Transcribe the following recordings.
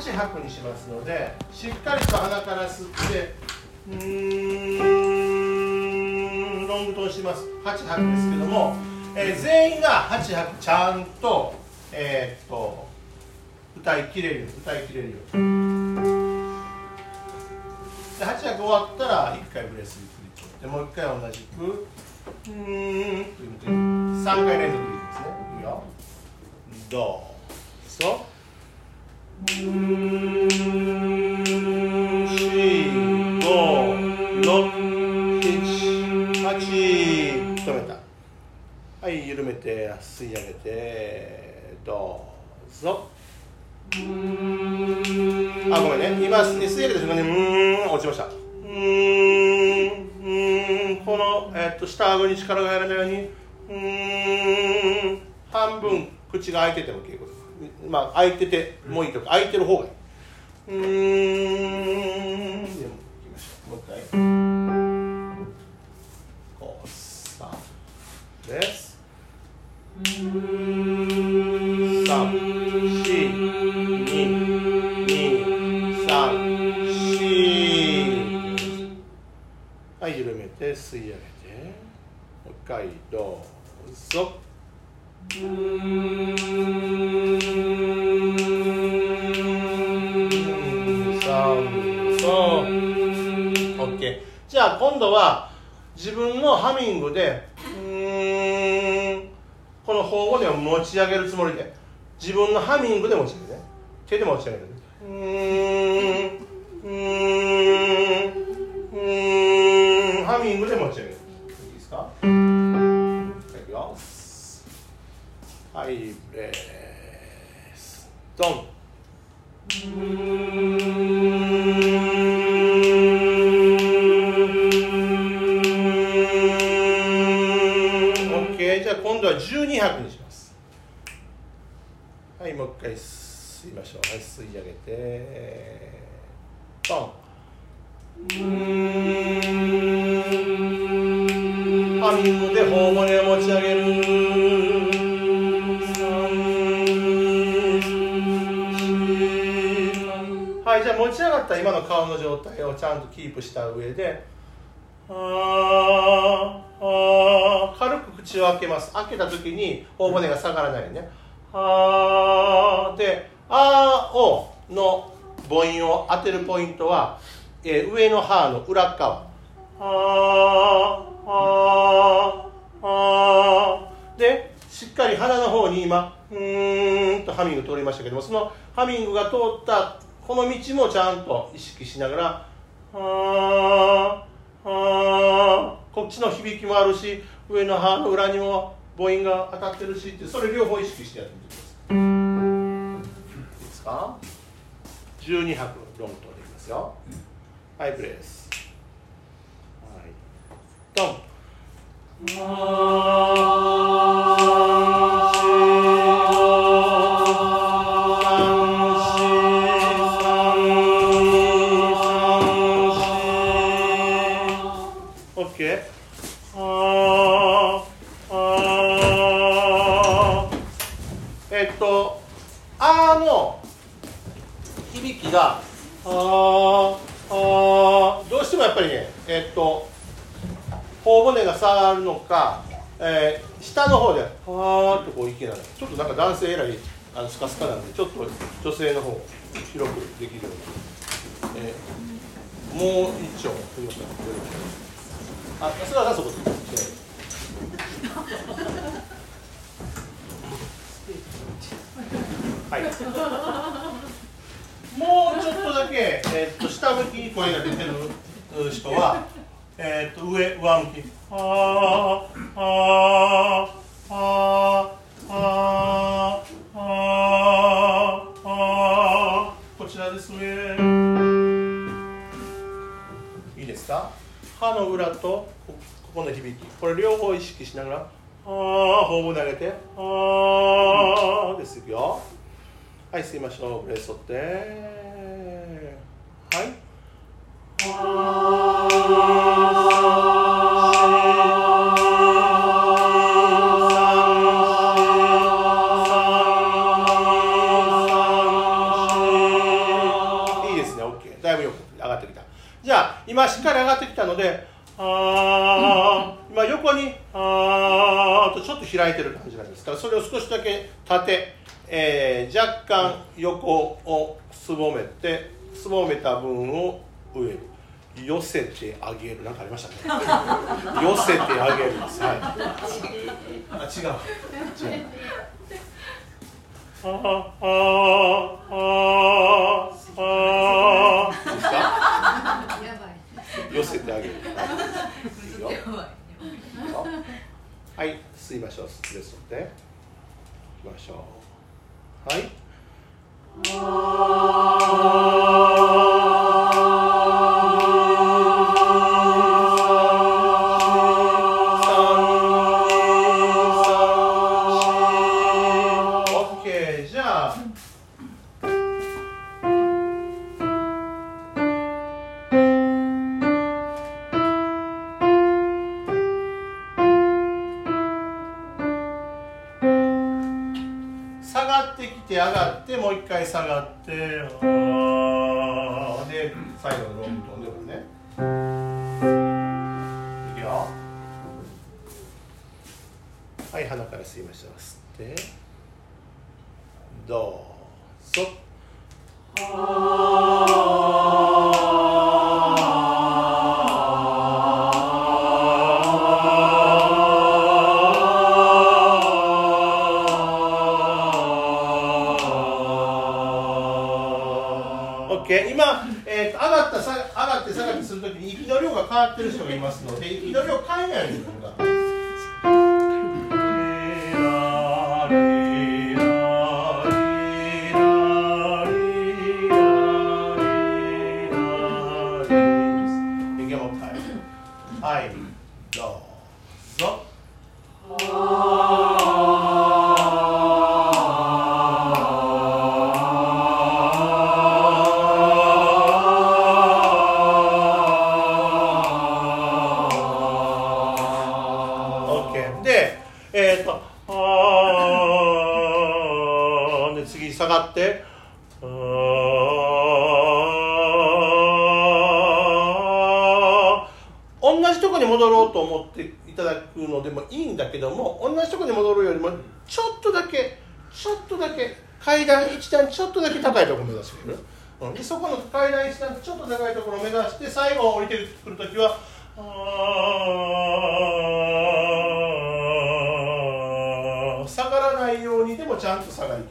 8吐くにしますのでしっかりと鼻から吸ってうーんロングトーンします。8吐くんですけども、えー、全員が8吐くちゃんとえー、っと歌いきれるよ歌いきれるよで8拍終わったら1回ブレスゆっくりとでもう1回同じくうーんという3回連続でいいですね。いくよ。どう？あごめんね。今吸い上げた瞬間にうん落ちました。うんうんこの、えー、っと下顎に力が入らないようにうん半分口が開いてても結構まあ開いててもいいとか開いてる方がいい。うんでもいきましょうもう一回。こうさです。三回どう。ぞじゃあ今度は自分のハミングでうんこの頬骨を持ち上げるつもりで。自分のハミングで持ち上げるね手で持ち上げるうんうんハミングで持ち上げる。いいですか？はいブレスドン。今度は12拍にします。はいもう一回吸いましょう。はい吸い上げてポン。ハミングで頬骨を持ち上げる。持ち上がった今の顔の状態をちゃんとキープした上でああ軽く口を開けます。開けた時に頬骨が下がらないね。あで「あ」をの母音を当てるポイントは、えー、上の歯の裏側。あああでしっかり鼻の方に今うーんとハミング通りましたけどもそのハミングが通ったこの道もちゃんと意識しながらああこっちの響きもあるし上の歯の裏にも母音が当たってるしってそれ両方意識してやってみてください。いいですか？12拍ロングトでいきますよ。はいプレイです。はい。ドン。響きがあーあーどうしてもやっぱりねえっと頬骨が下がるのか、えー下の方で「はーっとこういけないちょっとなんか男性えらいあのスカスカなんでちょっと女性の方広くできるように、えーもう一丁すみませんあ、それはそこで。はい。だけ、えー、と下向きに声が出てる人は、えー、と上上向き。ああああああああこちらですね。いいですか？歯の裏とここの響きこれ両方意識しながらああ頬骨上げてああですよはい吸いましょうブレス取ってはい。ですね。OK だいぶよく上がってきた。じゃあ今しっかり上がってきたのであ今横にあーとちょっと開いてる感じなんです。からそれを少しだけ縦、えー、若干横をすぼめてすぼめた分を上に寄せてあげる。なんかありましたね。寄せてあげるはい。あ違う。違う。あああああ寄せてあげる。はい。吸いましょう。吸ですのでいきましょう。はい回下がってで最後のロングトンでもね。いくよ。はい鼻から吸いました。吸ってどうぞ。オッケー今、えー上がったさ上がって下がってするときに息の量が変わってる人がいますので息の量変えないようにするのが。はい、どうぞ。で次下がって、あ同じとこに戻ろうと思っていただくのでもいいんだけども、同じとこに戻るよりも、ちょっとだけ、ちょっとだけ、階段一段ちょっとだけ高いところ目指してくる？うん、でそこの階段一段ちょっと高いところを目指して、最後降りてくるときは、あー。下がらないようにでもちゃんと下がりきる。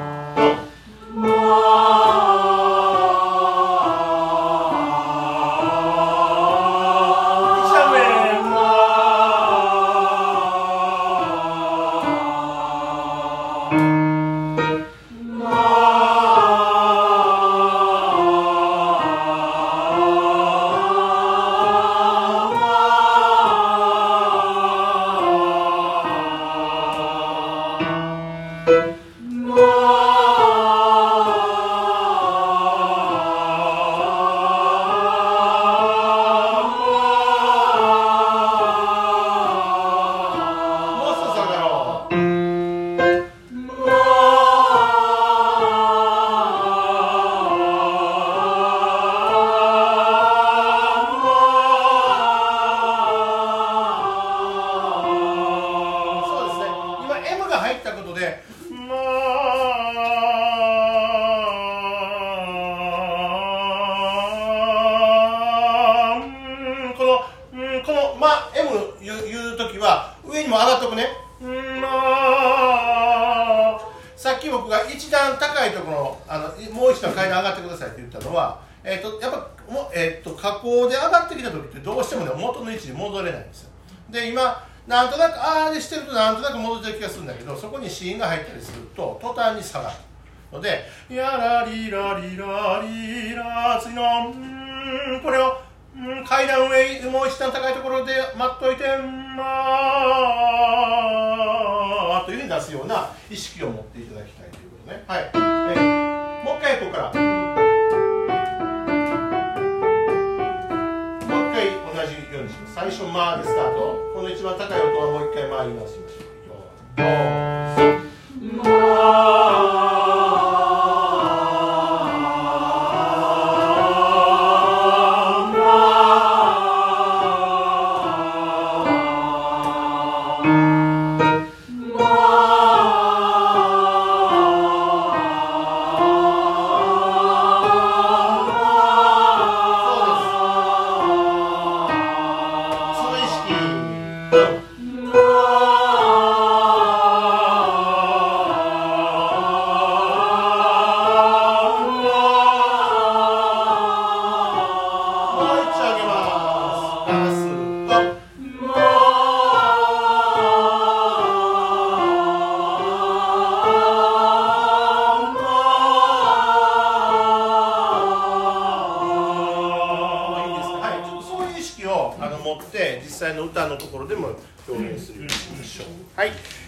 も上がっとくね。まさっき僕が一段高いところあのもう一段階段上がってくださいって言ったのは、えーと、やっぱも、えーと、加工で上がってきた時ってどうしてもね元の位置に戻れないんですよ。で今なんとなくああでしてるとなんとなく戻ってる気がするんだけどそこに子音が入ったりすると途端に下がるので「やらりらりらりら次のうんこれをん階段上もう一段高いところで待っといてまあというふうに出すような意識を持っていただきたいということね。はい、えー、もう一回ここから。もう一回同じようにします。最初「まあ」でスタート。この一番高い音はもう一回「まあ」言います。よ「まあ」ところでも